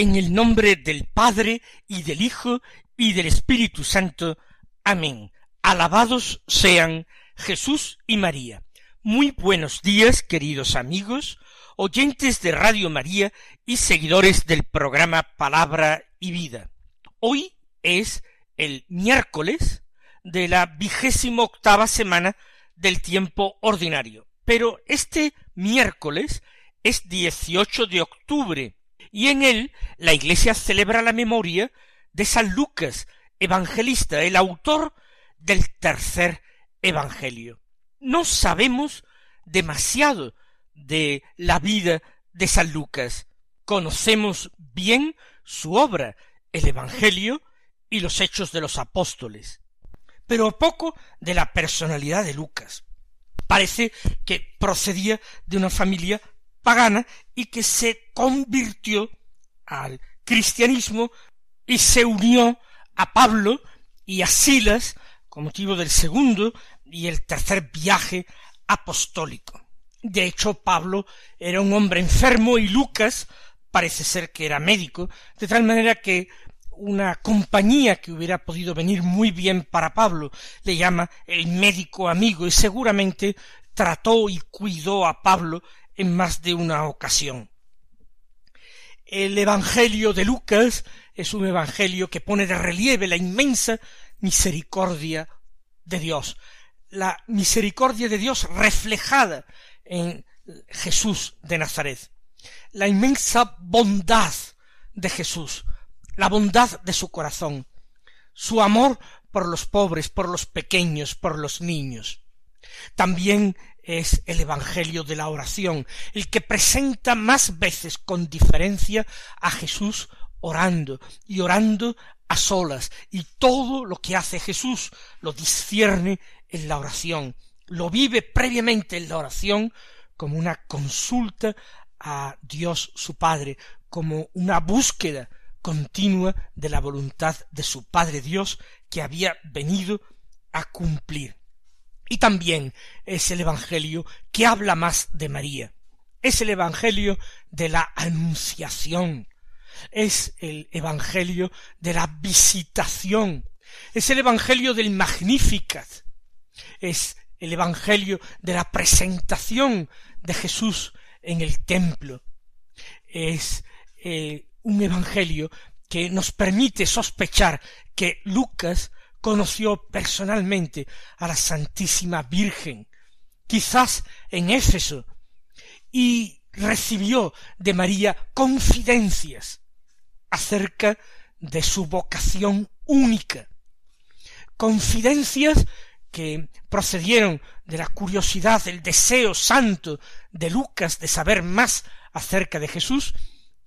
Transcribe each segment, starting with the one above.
En el nombre del Padre y del Hijo y del Espíritu Santo. Amén. Alabados sean Jesús y María. Muy buenos días, queridos amigos, oyentes de Radio María y seguidores del programa Palabra y Vida. Hoy es el miércoles de la vigésimo octava semana del tiempo ordinario. Pero este miércoles es 18 de octubre y en él la Iglesia celebra la memoria de San Lucas, evangelista, el autor del tercer Evangelio. No sabemos demasiado de la vida de San Lucas. Conocemos bien su obra, el Evangelio y los hechos de los apóstoles, pero poco de la personalidad de Lucas. Parece que procedía de una familia pagana y que se convirtió al cristianismo y se unió a Pablo y a Silas con motivo del segundo y el tercer viaje apostólico. De hecho, Pablo era un hombre enfermo y Lucas parece ser que era médico, de tal manera que una compañía que hubiera podido venir muy bien para Pablo le llama el médico amigo y seguramente trató y cuidó a Pablo en más de una ocasión. El Evangelio de Lucas es un Evangelio que pone de relieve la inmensa misericordia de Dios, la misericordia de Dios reflejada en Jesús de Nazaret, la inmensa bondad de Jesús, la bondad de su corazón, su amor por los pobres, por los pequeños, por los niños. También es el Evangelio de la oración, el que presenta más veces con diferencia a Jesús orando y orando a solas, y todo lo que hace Jesús lo discierne en la oración, lo vive previamente en la oración como una consulta a Dios su Padre, como una búsqueda continua de la voluntad de su Padre Dios que había venido a cumplir. Y también es el Evangelio que habla más de María. Es el Evangelio de la Anunciación. Es el Evangelio de la visitación. Es el Evangelio del Magnificat. Es el Evangelio de la presentación de Jesús en el templo. Es eh, un Evangelio que nos permite sospechar que Lucas conoció personalmente a la Santísima Virgen, quizás en Éfeso, y recibió de María confidencias acerca de su vocación única, confidencias que procedieron de la curiosidad, el deseo santo de Lucas de saber más acerca de Jesús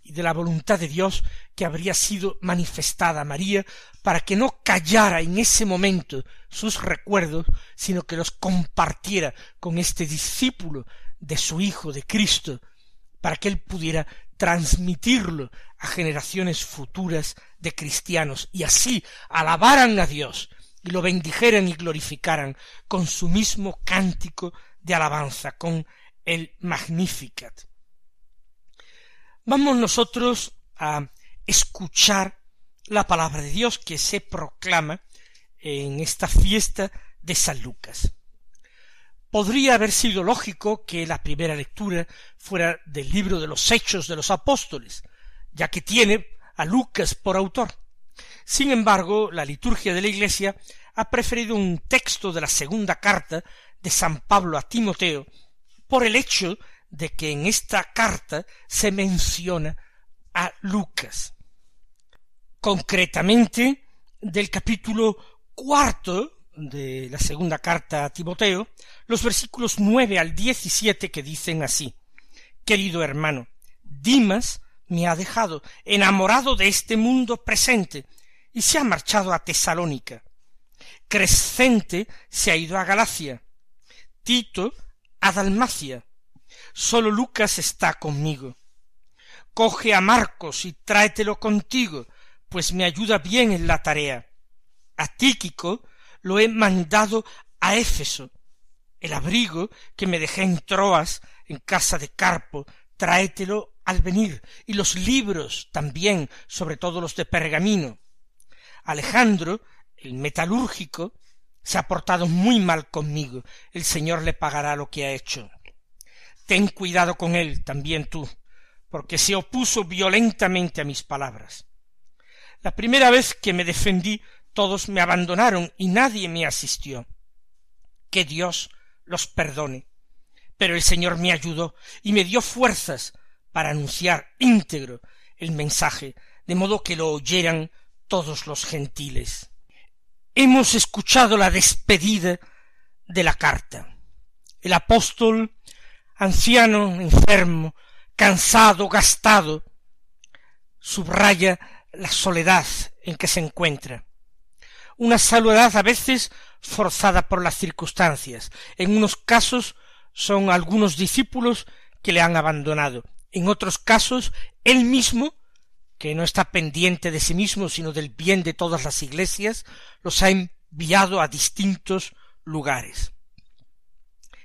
y de la voluntad de Dios que habría sido manifestada a María para que no callara en ese momento sus recuerdos, sino que los compartiera con este discípulo de su Hijo, de Cristo, para que él pudiera transmitirlo a generaciones futuras de cristianos y así alabaran a Dios y lo bendijeran y glorificaran con su mismo cántico de alabanza, con el Magnificat. Vamos nosotros a escuchar la palabra de Dios que se proclama en esta fiesta de San Lucas. Podría haber sido lógico que la primera lectura fuera del libro de los Hechos de los Apóstoles, ya que tiene a Lucas por autor. Sin embargo, la liturgia de la Iglesia ha preferido un texto de la segunda carta de San Pablo a Timoteo por el hecho de que en esta carta se menciona a Lucas. Concretamente, del capítulo cuarto de la segunda carta a Timoteo, los versículos nueve al diecisiete que dicen así Querido hermano, Dimas me ha dejado, enamorado de este mundo presente, y se ha marchado a Tesalónica. Crescente se ha ido a Galacia, Tito a Dalmacia. Solo Lucas está conmigo. Coge a Marcos y tráetelo contigo, pues me ayuda bien en la tarea. A Tíquico lo he mandado a Éfeso. El abrigo que me dejé en Troas, en casa de Carpo, tráetelo al venir, y los libros también, sobre todo los de pergamino. Alejandro, el metalúrgico, se ha portado muy mal conmigo. El Señor le pagará lo que ha hecho. Ten cuidado con él también tú, porque se opuso violentamente a mis palabras. La primera vez que me defendí, todos me abandonaron y nadie me asistió. Que Dios los perdone. Pero el Señor me ayudó y me dio fuerzas para anunciar íntegro el mensaje, de modo que lo oyeran todos los gentiles. Hemos escuchado la despedida de la carta. El apóstol, anciano, enfermo, cansado, gastado, subraya la soledad en que se encuentra. Una soledad a veces forzada por las circunstancias. En unos casos son algunos discípulos que le han abandonado. En otros casos, él mismo que no está pendiente de sí mismo, sino del bien de todas las iglesias, los ha enviado a distintos lugares.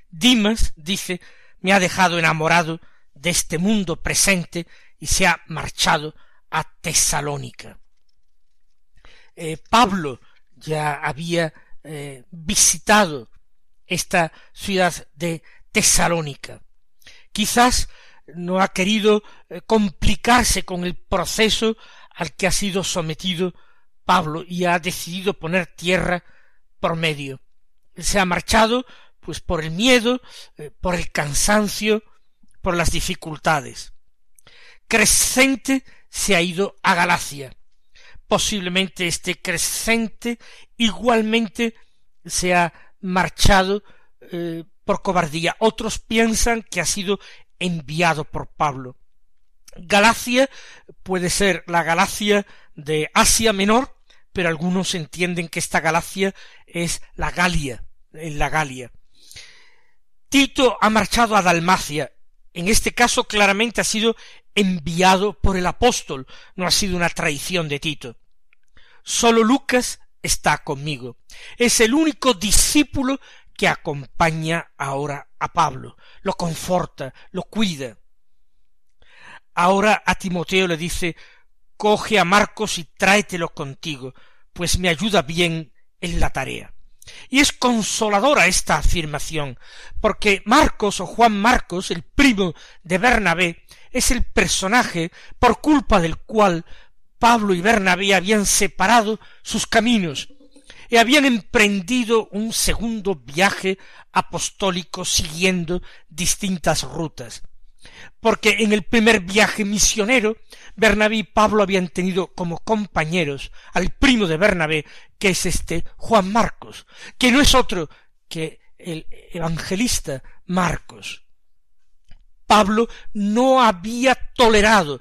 Dimas, dice, me ha dejado enamorado de este mundo presente y se ha marchado a Tesalónica. Eh, Pablo ya había eh, visitado esta ciudad de Tesalónica. Quizás no ha querido eh, complicarse con el proceso al que ha sido sometido Pablo y ha decidido poner tierra por medio. se ha marchado pues por el miedo, eh, por el cansancio, por las dificultades. Crescente se ha ido a Galacia. Posiblemente este Crescente igualmente se ha marchado eh, por cobardía. Otros piensan que ha sido enviado por Pablo. Galacia puede ser la Galacia de Asia Menor, pero algunos entienden que esta Galacia es la Galia, en la Galia. Tito ha marchado a Dalmacia. En este caso claramente ha sido enviado por el apóstol, no ha sido una traición de Tito. Solo Lucas está conmigo. Es el único discípulo que acompaña ahora a Pablo, lo conforta, lo cuida. Ahora a Timoteo le dice coge a Marcos y tráetelo contigo, pues me ayuda bien en la tarea. Y es consoladora esta afirmación, porque Marcos o Juan Marcos, el primo de Bernabé, es el personaje por culpa del cual Pablo y Bernabé habían separado sus caminos y habían emprendido un segundo viaje apostólico siguiendo distintas rutas. Porque en el primer viaje misionero, Bernabé y Pablo habían tenido como compañeros al primo de Bernabé, que es este Juan Marcos, que no es otro que el evangelista Marcos. Pablo no había tolerado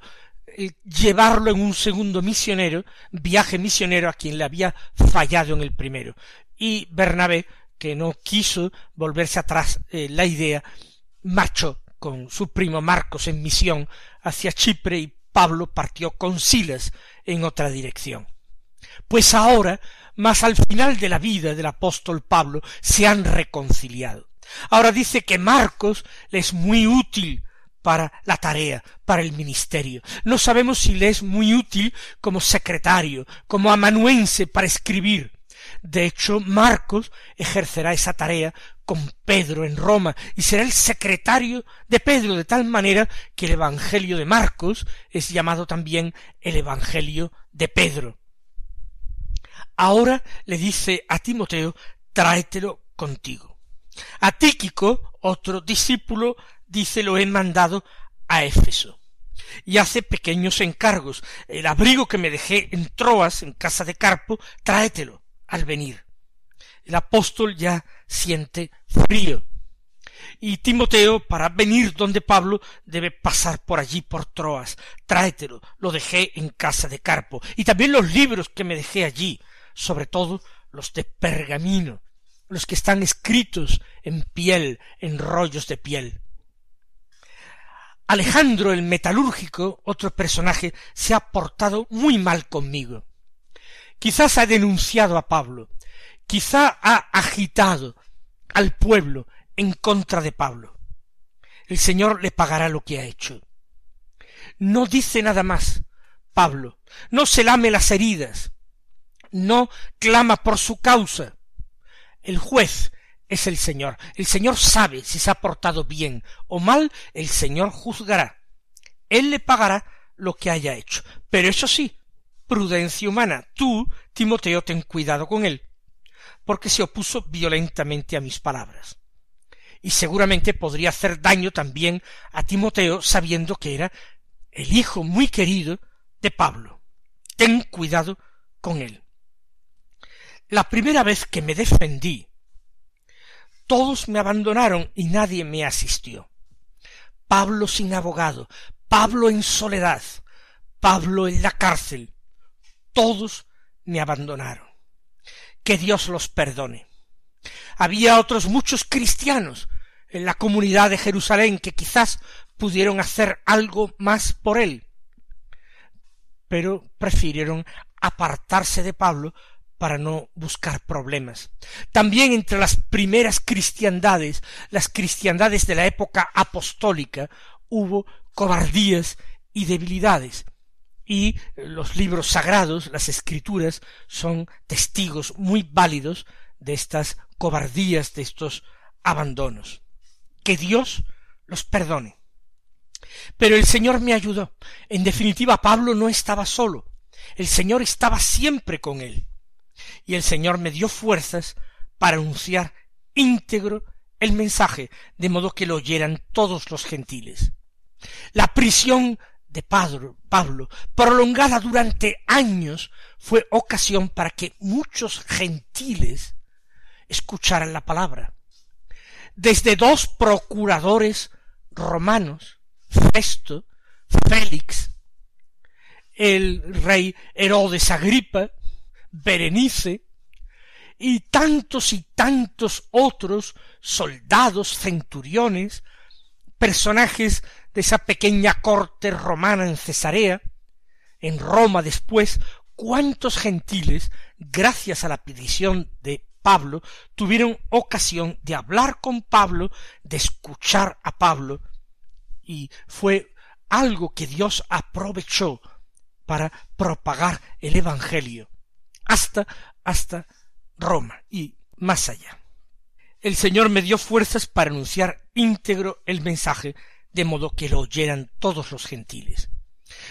llevarlo en un segundo misionero, viaje misionero a quien le había fallado en el primero. Y Bernabé, que no quiso volverse atrás eh, la idea, marchó con su primo Marcos en misión hacia Chipre y Pablo partió con Silas en otra dirección. Pues ahora, más al final de la vida del apóstol Pablo, se han reconciliado. Ahora dice que Marcos le es muy útil para la tarea, para el ministerio. No sabemos si le es muy útil como secretario, como amanuense para escribir. De hecho, Marcos ejercerá esa tarea con Pedro en Roma y será el secretario de Pedro de tal manera que el Evangelio de Marcos es llamado también el Evangelio de Pedro. Ahora le dice a Timoteo, tráetelo contigo. A Tíquico, otro discípulo dice lo he mandado a Éfeso. y hace pequeños encargos. El abrigo que me dejé en Troas, en casa de Carpo, tráetelo al venir. El apóstol ya siente frío. Y Timoteo, para venir donde Pablo, debe pasar por allí, por Troas. Tráetelo, lo dejé en casa de Carpo. Y también los libros que me dejé allí, sobre todo los de pergamino, los que están escritos en piel, en rollos de piel. Alejandro el metalúrgico, otro personaje, se ha portado muy mal conmigo. Quizás ha denunciado a Pablo, quizá ha agitado al pueblo en contra de Pablo. El Señor le pagará lo que ha hecho. No dice nada más, Pablo, no se lame las heridas, no clama por su causa. El juez es el Señor. El Señor sabe si se ha portado bien o mal, el Señor juzgará. Él le pagará lo que haya hecho. Pero eso sí, prudencia humana. Tú, Timoteo, ten cuidado con él, porque se opuso violentamente a mis palabras. Y seguramente podría hacer daño también a Timoteo sabiendo que era el hijo muy querido de Pablo. Ten cuidado con él. La primera vez que me defendí todos me abandonaron y nadie me asistió. Pablo sin abogado, Pablo en soledad, Pablo en la cárcel, todos me abandonaron. Que Dios los perdone. Había otros muchos cristianos en la comunidad de Jerusalén que quizás pudieron hacer algo más por él, pero prefirieron apartarse de Pablo para no buscar problemas. También entre las primeras cristiandades, las cristiandades de la época apostólica, hubo cobardías y debilidades. Y los libros sagrados, las escrituras, son testigos muy válidos de estas cobardías, de estos abandonos. Que Dios los perdone. Pero el Señor me ayudó. En definitiva, Pablo no estaba solo. El Señor estaba siempre con él y el Señor me dio fuerzas para anunciar íntegro el mensaje, de modo que lo oyeran todos los gentiles. La prisión de Pablo, Pablo, prolongada durante años, fue ocasión para que muchos gentiles escucharan la palabra. Desde dos procuradores romanos, Festo, Félix, el rey Herodes Agripa, Berenice, y tantos y tantos otros soldados, centuriones, personajes de esa pequeña corte romana en Cesarea, en Roma después, cuántos gentiles, gracias a la petición de Pablo, tuvieron ocasión de hablar con Pablo, de escuchar a Pablo, y fue algo que Dios aprovechó para propagar el Evangelio hasta, hasta Roma y más allá. El Señor me dio fuerzas para anunciar íntegro el mensaje, de modo que lo oyeran todos los gentiles.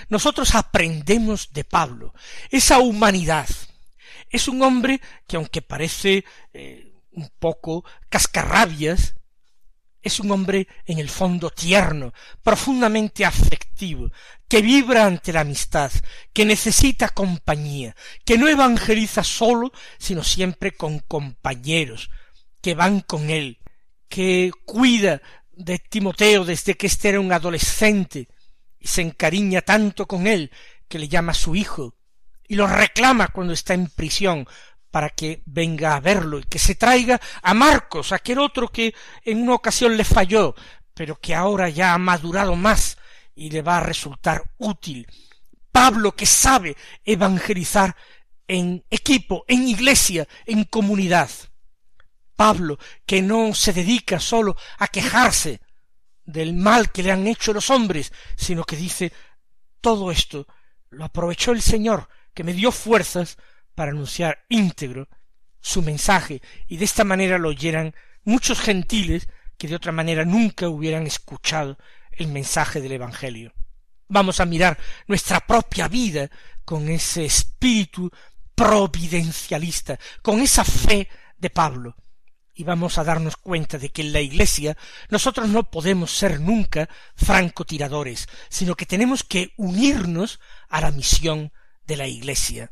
Nosotros aprendemos de Pablo esa humanidad. Es un hombre que aunque parece eh, un poco cascarrabias, es un hombre en el fondo tierno, profundamente afectivo, que vibra ante la amistad, que necesita compañía, que no evangeliza solo, sino siempre con compañeros, que van con él, que cuida de Timoteo desde que éste era un adolescente, y se encariña tanto con él que le llama su hijo, y lo reclama cuando está en prisión, para que venga a verlo y que se traiga a Marcos, aquel otro que en una ocasión le falló, pero que ahora ya ha madurado más y le va a resultar útil. Pablo que sabe evangelizar en equipo, en iglesia, en comunidad. Pablo que no se dedica solo a quejarse del mal que le han hecho los hombres, sino que dice todo esto lo aprovechó el Señor, que me dio fuerzas para anunciar íntegro su mensaje, y de esta manera lo oyeran muchos gentiles que de otra manera nunca hubieran escuchado el mensaje del Evangelio. Vamos a mirar nuestra propia vida con ese espíritu providencialista, con esa fe de Pablo, y vamos a darnos cuenta de que en la Iglesia nosotros no podemos ser nunca francotiradores, sino que tenemos que unirnos a la misión de la Iglesia.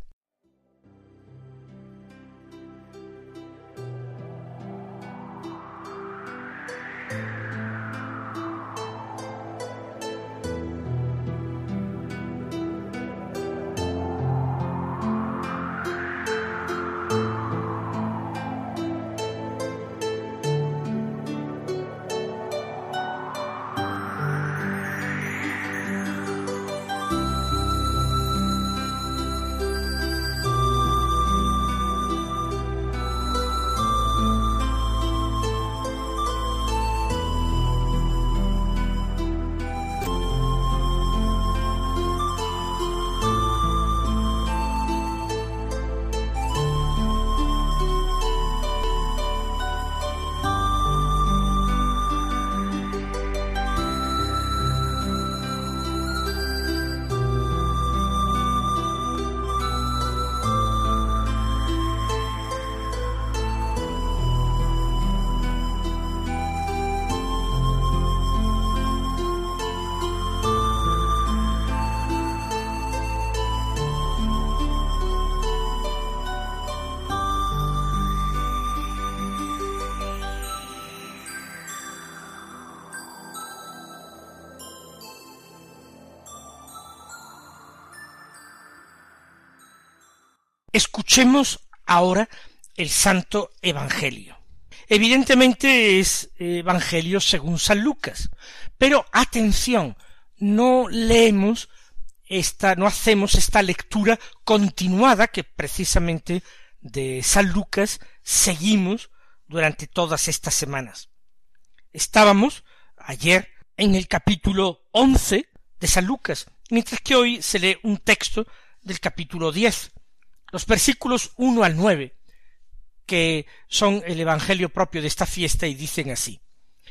Escuchemos ahora el Santo Evangelio. Evidentemente es Evangelio según San Lucas, pero atención, no leemos esta, no hacemos esta lectura continuada que precisamente de San Lucas seguimos durante todas estas semanas. Estábamos ayer en el capítulo once de San Lucas, mientras que hoy se lee un texto del capítulo diez los versículos uno al nueve, que son el Evangelio propio de esta fiesta, y dicen así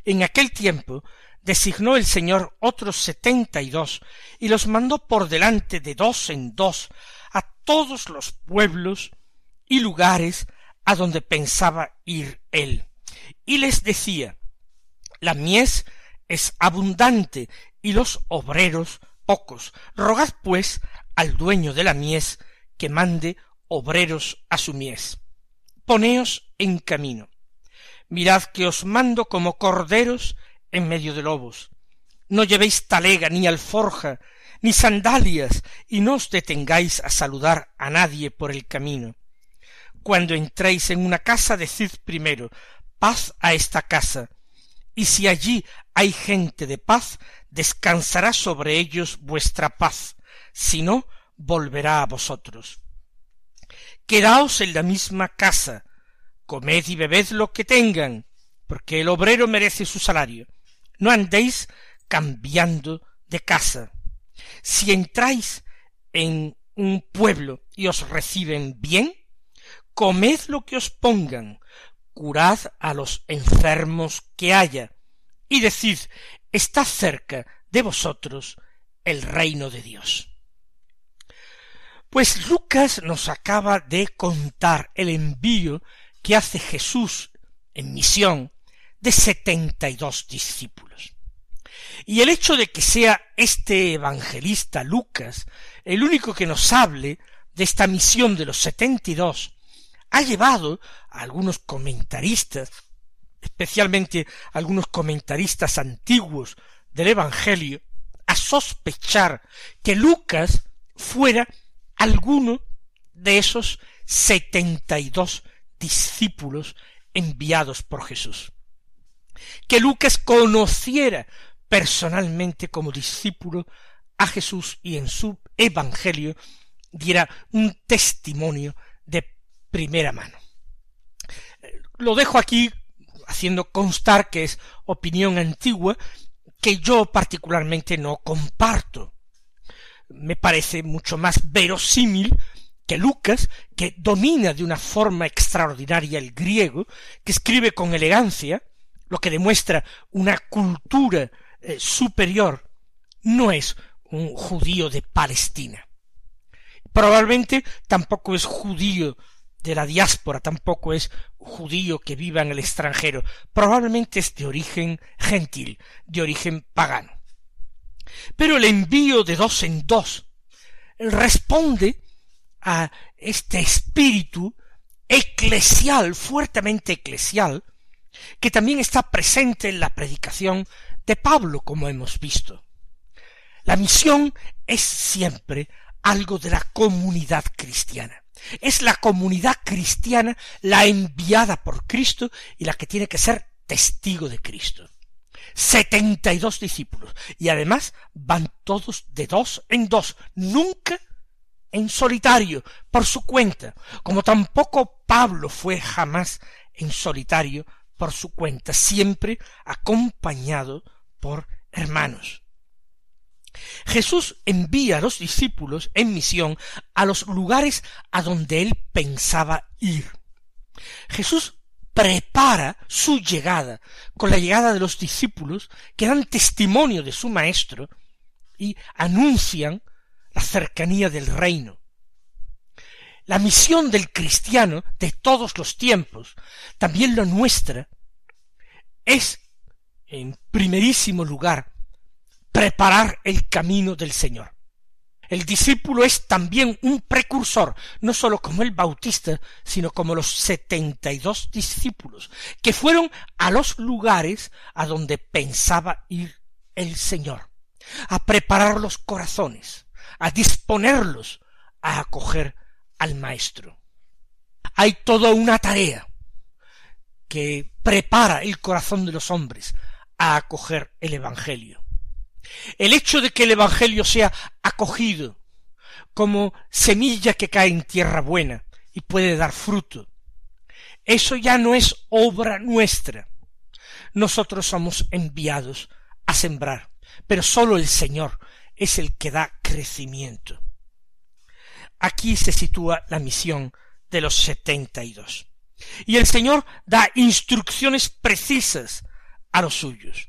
En aquel tiempo designó el Señor otros setenta y dos, y los mandó por delante de dos en dos a todos los pueblos y lugares a donde pensaba ir él. Y les decía La mies es abundante y los obreros pocos. Rogad pues al dueño de la mies que mande obreros a su mies. Poneos en camino. Mirad que os mando como corderos en medio de lobos. No llevéis talega ni alforja, ni sandalias, y no os detengáis a saludar a nadie por el camino. Cuando entréis en una casa, decid primero paz a esta casa, y si allí hay gente de paz, descansará sobre ellos vuestra paz, si no, volverá a vosotros. Quedaos en la misma casa, comed y bebed lo que tengan, porque el obrero merece su salario. No andéis cambiando de casa. Si entráis en un pueblo y os reciben bien, comed lo que os pongan, curad a los enfermos que haya, y decid, está cerca de vosotros el reino de Dios. Pues Lucas nos acaba de contar el envío que hace Jesús en misión de setenta y dos discípulos. Y el hecho de que sea este evangelista Lucas el único que nos hable de esta misión de los setenta y dos ha llevado a algunos comentaristas, especialmente algunos comentaristas antiguos del Evangelio, a sospechar que Lucas fuera alguno de esos setenta y dos discípulos enviados por Jesús. Que Lucas conociera personalmente como discípulo a Jesús y en su evangelio diera un testimonio de primera mano. Lo dejo aquí haciendo constar que es opinión antigua que yo particularmente no comparto me parece mucho más verosímil que Lucas, que domina de una forma extraordinaria el griego, que escribe con elegancia, lo que demuestra una cultura eh, superior, no es un judío de Palestina. Probablemente tampoco es judío de la diáspora, tampoco es judío que viva en el extranjero, probablemente es de origen gentil, de origen pagano. Pero el envío de dos en dos responde a este espíritu eclesial, fuertemente eclesial, que también está presente en la predicación de Pablo, como hemos visto. La misión es siempre algo de la comunidad cristiana. Es la comunidad cristiana la enviada por Cristo y la que tiene que ser testigo de Cristo. Setenta y dos discípulos. Y además van todos de dos en dos, nunca en solitario, por su cuenta, como tampoco Pablo fue jamás en solitario por su cuenta, siempre acompañado por hermanos. Jesús envía a los discípulos en misión a los lugares a donde él pensaba ir. Jesús prepara su llegada con la llegada de los discípulos que dan testimonio de su maestro y anuncian la cercanía del reino. La misión del cristiano de todos los tiempos, también la nuestra, es, en primerísimo lugar, preparar el camino del Señor. El discípulo es también un precursor, no sólo como el Bautista, sino como los setenta y dos discípulos, que fueron a los lugares a donde pensaba ir el Señor, a preparar los corazones, a disponerlos a acoger al Maestro. Hay toda una tarea que prepara el corazón de los hombres a acoger el Evangelio. El hecho de que el Evangelio sea acogido como semilla que cae en tierra buena y puede dar fruto, eso ya no es obra nuestra. Nosotros somos enviados a sembrar, pero sólo el Señor es el que da crecimiento. Aquí se sitúa la misión de los setenta y dos. Y el Señor da instrucciones precisas a los suyos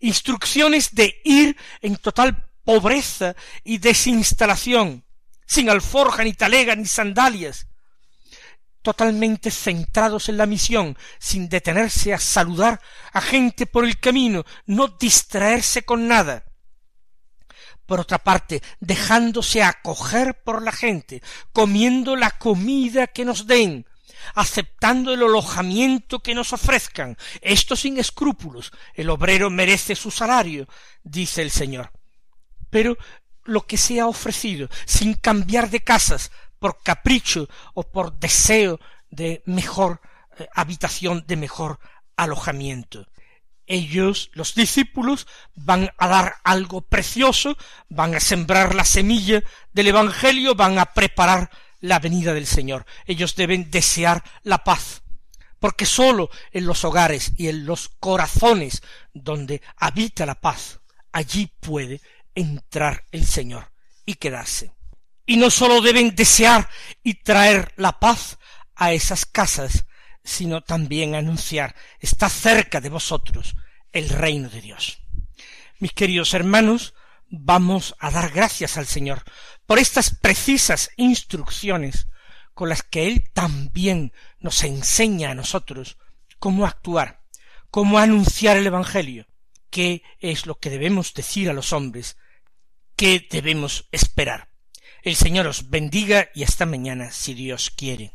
instrucciones de ir en total pobreza y desinstalación, sin alforja, ni talega, ni sandalias, totalmente centrados en la misión, sin detenerse a saludar a gente por el camino, no distraerse con nada. Por otra parte, dejándose acoger por la gente, comiendo la comida que nos den, aceptando el alojamiento que nos ofrezcan, esto sin escrúpulos. El obrero merece su salario, dice el Señor. Pero lo que se ha ofrecido, sin cambiar de casas, por capricho o por deseo de mejor eh, habitación, de mejor alojamiento. Ellos, los discípulos, van a dar algo precioso, van a sembrar la semilla del Evangelio, van a preparar la venida del Señor. Ellos deben desear la paz, porque sólo en los hogares y en los corazones donde habita la paz, allí puede entrar el Señor y quedarse. Y no sólo deben desear y traer la paz a esas casas, sino también anunciar, está cerca de vosotros el reino de Dios. Mis queridos hermanos, vamos a dar gracias al Señor por estas precisas instrucciones con las que Él también nos enseña a nosotros cómo actuar, cómo anunciar el Evangelio, qué es lo que debemos decir a los hombres, qué debemos esperar. El Señor os bendiga y hasta mañana si Dios quiere.